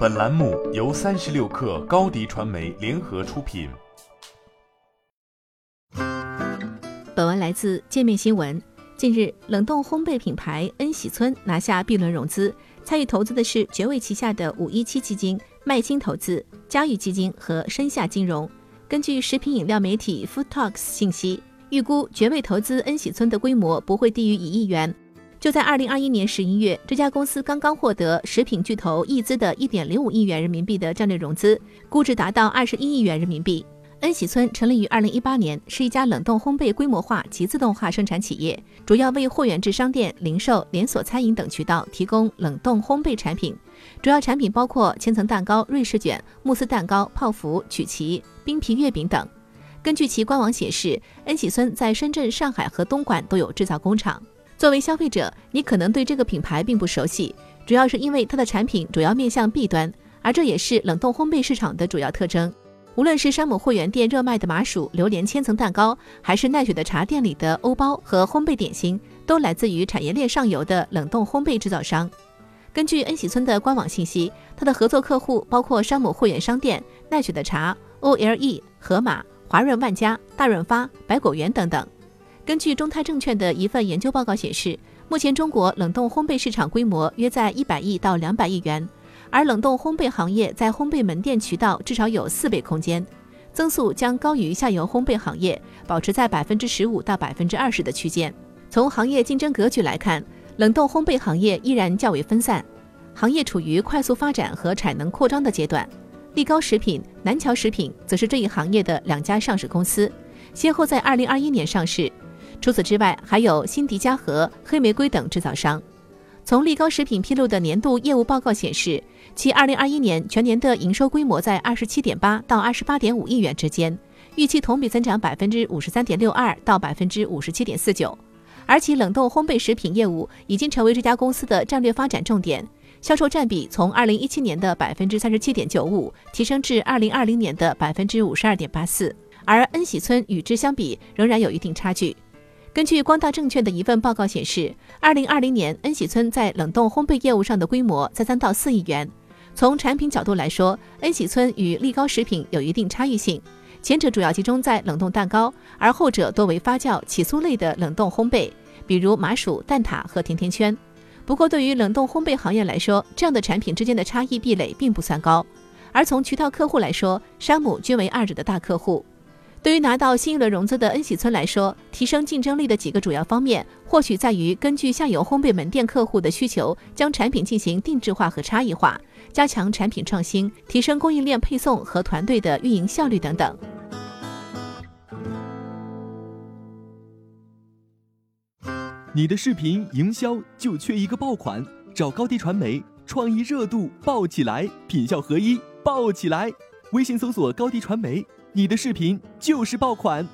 本栏目由三十六氪高低传媒联合出品。本文来自界面新闻。近日，冷冻烘焙品牌恩喜村拿下 B 轮融资，参与投资的是绝味旗下的五一七基金、麦金投资、嘉裕基金和深夏金融。根据食品饮料媒体 Food Talks 信息，预估绝味投资恩喜村的规模不会低于一亿元。就在二零二一年十一月，这家公司刚刚获得食品巨头易资的一点零五亿元人民币的战略融资，估值达到二十一亿元人民币。恩喜村成立于二零一八年，是一家冷冻烘焙规模化及自动化生产企业，主要为货源制商店、零售、连锁餐饮等渠道提供冷冻烘焙产品。主要产品包括千层蛋糕、瑞士卷、慕斯蛋糕、泡芙、曲奇、冰皮月饼等。根据其官网显示，恩喜村在深圳、上海和东莞都有制造工厂。作为消费者，你可能对这个品牌并不熟悉，主要是因为它的产品主要面向 B 端，而这也是冷冻烘焙市场的主要特征。无论是山姆会员店热卖的麻薯榴莲千层蛋糕，还是奈雪的茶店里的欧包和烘焙点心，都来自于产业链上游的冷冻烘焙制造商。根据恩喜村的官网信息，它的合作客户包括山姆会员商店、奈雪的茶、OLE、盒马、华润万家、大润发、百果园等等。根据中泰证券的一份研究报告显示，目前中国冷冻烘焙市场规模约在一百亿到两百亿元，而冷冻烘焙行业在烘焙门店渠道至少有四倍空间，增速将高于下游烘焙行业，保持在百分之十五到百分之二十的区间。从行业竞争格局来看，冷冻烘焙行业依然较为分散，行业处于快速发展和产能扩张的阶段。力高食品、南桥食品则是这一行业的两家上市公司，先后在二零二一年上市。除此之外，还有辛迪加和、黑玫瑰等制造商。从力高食品披露的年度业务报告显示，其2021年全年的营收规模在27.8到28.5亿元之间，预期同比增长53.62%到57.49%。而其冷冻烘焙食品业务已经成为这家公司的战略发展重点，销售占比从2017年的37.95%提升至2020年的52.84%。而恩喜村与之相比，仍然有一定差距。根据光大证券的一份报告显示，二零二零年恩喜村在冷冻烘焙业务上的规模在三到四亿元。从产品角度来说，恩喜村与力高食品有一定差异性，前者主要集中在冷冻蛋糕，而后者多为发酵起酥类的冷冻烘焙，比如麻薯、蛋挞和甜甜圈。不过，对于冷冻烘焙行业来说，这样的产品之间的差异壁垒并不算高。而从渠道客户来说，山姆均为二者的大客户。对于拿到新一轮融资的恩喜村来说，提升竞争力的几个主要方面，或许在于根据下游烘焙门店客户的需求，将产品进行定制化和差异化，加强产品创新，提升供应链配送和团队的运营效率等等。你的视频营销就缺一个爆款，找高低传媒，创意热度爆起来，品效合一爆起来。微信搜索高低传媒。你的视频就是爆款。